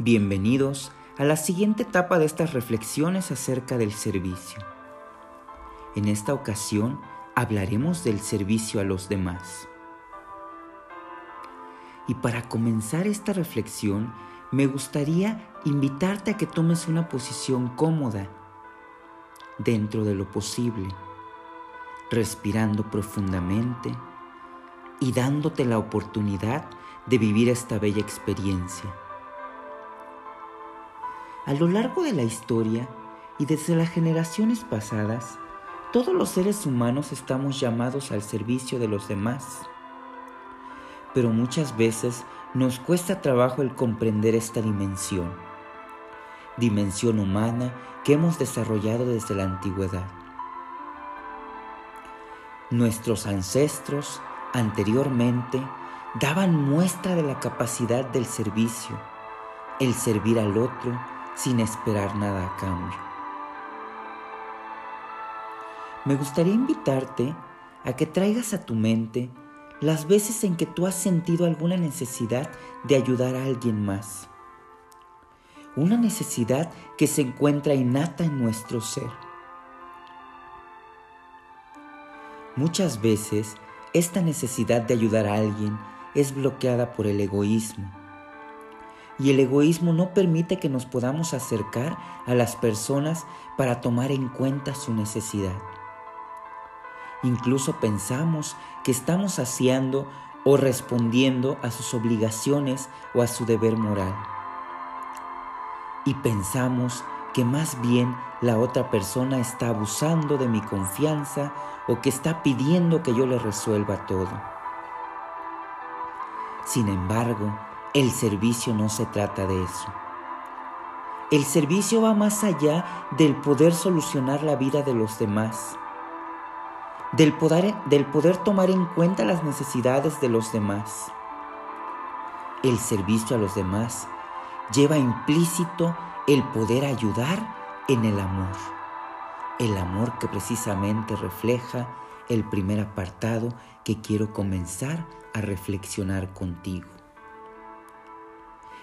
Bienvenidos a la siguiente etapa de estas reflexiones acerca del servicio. En esta ocasión hablaremos del servicio a los demás. Y para comenzar esta reflexión, me gustaría invitarte a que tomes una posición cómoda dentro de lo posible, respirando profundamente y dándote la oportunidad de vivir esta bella experiencia. A lo largo de la historia y desde las generaciones pasadas, todos los seres humanos estamos llamados al servicio de los demás. Pero muchas veces nos cuesta trabajo el comprender esta dimensión, dimensión humana que hemos desarrollado desde la antigüedad. Nuestros ancestros anteriormente daban muestra de la capacidad del servicio, el servir al otro sin esperar nada a cambio. Me gustaría invitarte a que traigas a tu mente las veces en que tú has sentido alguna necesidad de ayudar a alguien más. Una necesidad que se encuentra innata en nuestro ser. Muchas veces esta necesidad de ayudar a alguien es bloqueada por el egoísmo y el egoísmo no permite que nos podamos acercar a las personas para tomar en cuenta su necesidad. Incluso pensamos que estamos haciendo o respondiendo a sus obligaciones o a su deber moral. Y pensamos que más bien la otra persona está abusando de mi confianza o que está pidiendo que yo le resuelva todo. Sin embargo, el servicio no se trata de eso. El servicio va más allá del poder solucionar la vida de los demás, del poder, tomar en cuenta las necesidades de los demás. El servicio a los demás lleva implícito el poder ayudar en el amor, el amor que precisamente refleja el primer apartado que quiero comenzar a reflexionar contigo.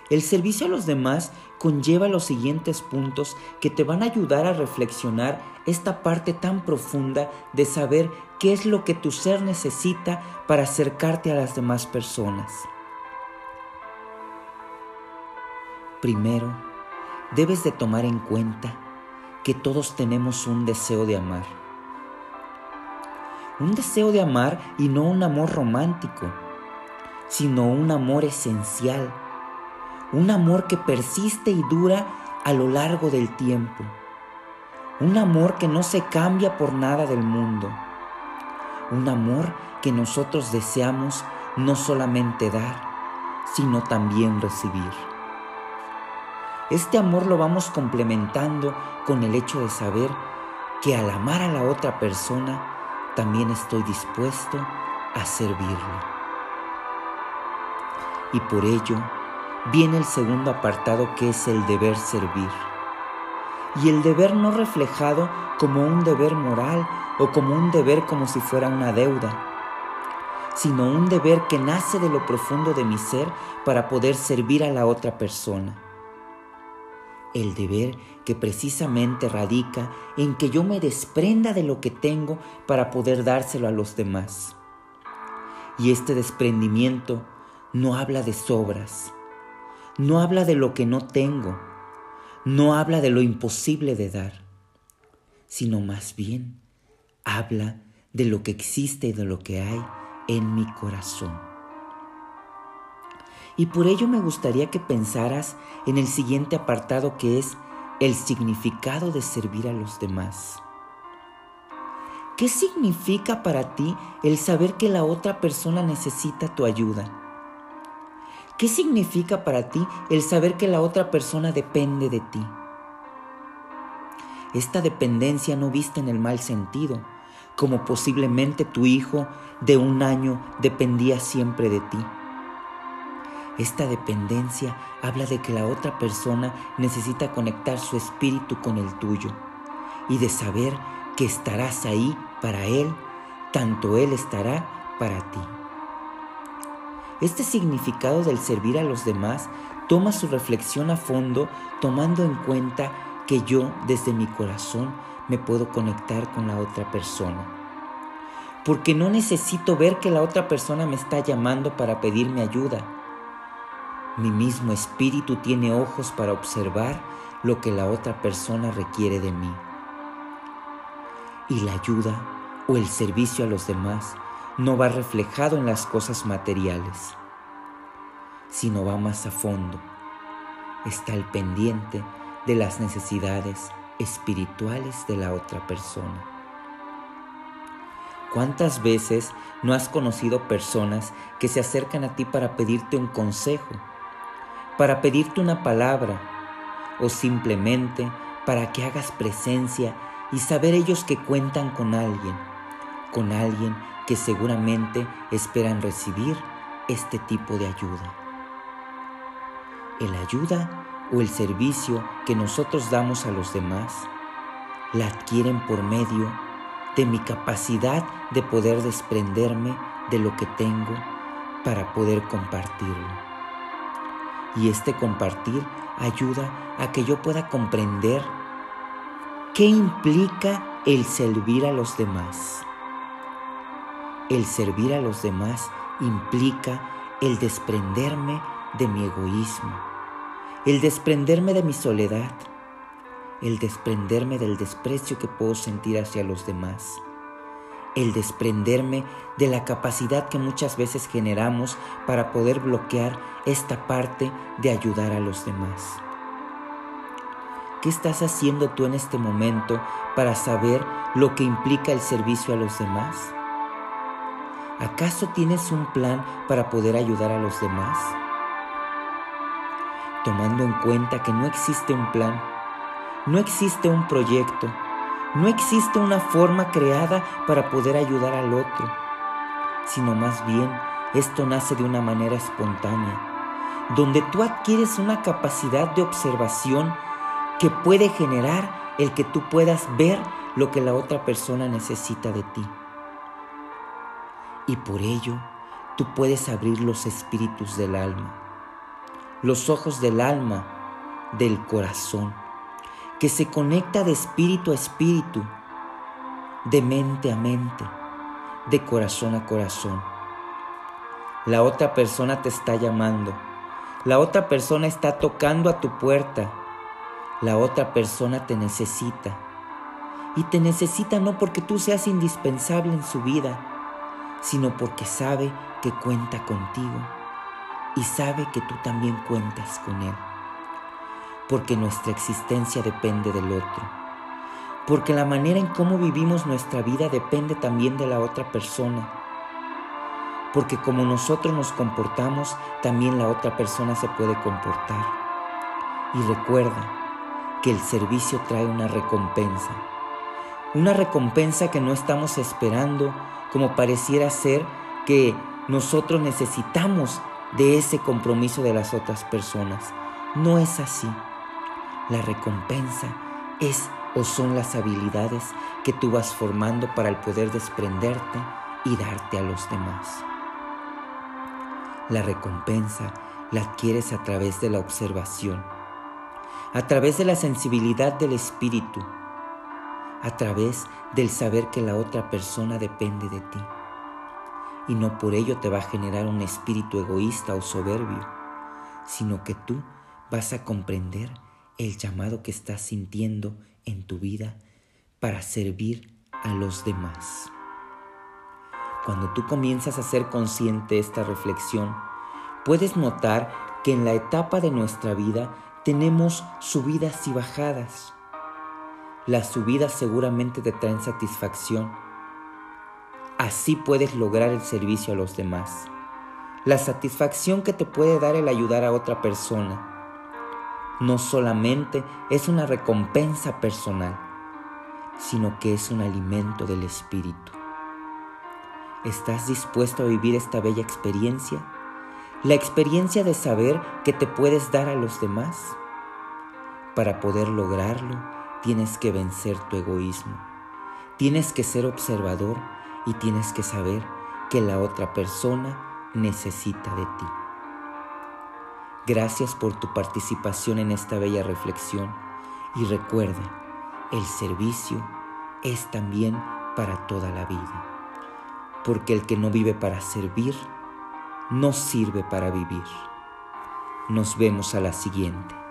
El servicio a los demás conlleva los siguientes puntos que te van a ayudar a reflexionar esta parte tan profunda de saber qué es lo que tu ser necesita para acercarte a las demás personas. Primero, debes de tomar en cuenta que todos tenemos un deseo de amar. Un deseo de amar y no un amor romántico, sino un amor esencial un amor que persiste y dura a lo largo del tiempo, un amor que no se cambia por nada del mundo, un amor que nosotros deseamos no solamente dar, sino también recibir. Este amor lo vamos complementando con el hecho de saber que al amar a la otra persona, también estoy dispuesto a servirlo. Y por ello, viene el segundo apartado que es el deber servir. Y el deber no reflejado como un deber moral o como un deber como si fuera una deuda, sino un deber que nace de lo profundo de mi ser para poder servir a la otra persona. El deber que precisamente radica en que yo me desprenda de lo que tengo para poder dárselo a los demás. Y este desprendimiento no habla de sobras, no habla de lo que no tengo, no habla de lo imposible de dar, sino más bien habla de lo que existe y de lo que hay en mi corazón. Y por ello me gustaría que pensaras en el siguiente apartado que es el significado de servir a los demás. ¿Qué significa para ti el saber que la otra persona necesita tu ayuda? ¿Qué significa para ti el saber que la otra persona depende de ti? Esta dependencia no vista en el mal sentido, como posiblemente tu hijo de un año dependía siempre de ti. Esta dependencia habla de que la otra persona necesita conectar su espíritu con el tuyo y de saber que estarás ahí para él, tanto él estará para ti. Este significado del servir a los demás toma su reflexión a fondo tomando en cuenta que yo desde mi corazón me puedo conectar con la otra persona. Porque no necesito ver que la otra persona me está llamando para pedirme ayuda. Mi mismo espíritu tiene ojos para observar lo que la otra persona requiere de mí. Y la ayuda o el servicio a los demás no va reflejado en las cosas materiales, sino va más a fondo. Está al pendiente de las necesidades espirituales de la otra persona. ¿Cuántas veces no has conocido personas que se acercan a ti para pedirte un consejo, para pedirte una palabra o simplemente para que hagas presencia y saber ellos que cuentan con alguien, con alguien que seguramente esperan recibir este tipo de ayuda. El ayuda o el servicio que nosotros damos a los demás la adquieren por medio de mi capacidad de poder desprenderme de lo que tengo para poder compartirlo. Y este compartir ayuda a que yo pueda comprender qué implica el servir a los demás. El servir a los demás implica el desprenderme de mi egoísmo, el desprenderme de mi soledad, el desprenderme del desprecio que puedo sentir hacia los demás, el desprenderme de la capacidad que muchas veces generamos para poder bloquear esta parte de ayudar a los demás. ¿Qué estás haciendo tú en este momento para saber lo que implica el servicio a los demás? ¿Acaso tienes un plan para poder ayudar a los demás? Tomando en cuenta que no existe un plan, no existe un proyecto, no existe una forma creada para poder ayudar al otro, sino más bien esto nace de una manera espontánea, donde tú adquieres una capacidad de observación que puede generar el que tú puedas ver lo que la otra persona necesita de ti. Y por ello, tú puedes abrir los espíritus del alma, los ojos del alma, del corazón, que se conecta de espíritu a espíritu, de mente a mente, de corazón a corazón. La otra persona te está llamando, la otra persona está tocando a tu puerta la otra persona te necesita. Y te necesita no porque tú seas indispensable en su vida, sino porque sabe que cuenta contigo y sabe que tú también cuentas con él. Porque nuestra existencia depende del otro. Porque la manera en cómo vivimos nuestra vida depende también de la otra persona. Porque como nosotros nos comportamos, también la otra persona se puede comportar. Y recuerda, que el servicio trae una recompensa. Una recompensa que no estamos esperando como pareciera ser que nosotros necesitamos de ese compromiso de las otras personas. No es así. La recompensa es o son las habilidades que tú vas formando para el poder desprenderte y darte a los demás. La recompensa la adquieres a través de la observación a través de la sensibilidad del espíritu, a través del saber que la otra persona depende de ti. Y no por ello te va a generar un espíritu egoísta o soberbio, sino que tú vas a comprender el llamado que estás sintiendo en tu vida para servir a los demás. Cuando tú comienzas a ser consciente de esta reflexión, puedes notar que en la etapa de nuestra vida tenemos subidas y bajadas. Las subidas seguramente te traen satisfacción. Así puedes lograr el servicio a los demás. La satisfacción que te puede dar el ayudar a otra persona no solamente es una recompensa personal, sino que es un alimento del espíritu. ¿Estás dispuesto a vivir esta bella experiencia? la experiencia de saber que te puedes dar a los demás. Para poder lograrlo, tienes que vencer tu egoísmo. Tienes que ser observador y tienes que saber que la otra persona necesita de ti. Gracias por tu participación en esta bella reflexión y recuerda, el servicio es también para toda la vida, porque el que no vive para servir, no sirve para vivir. Nos vemos a la siguiente.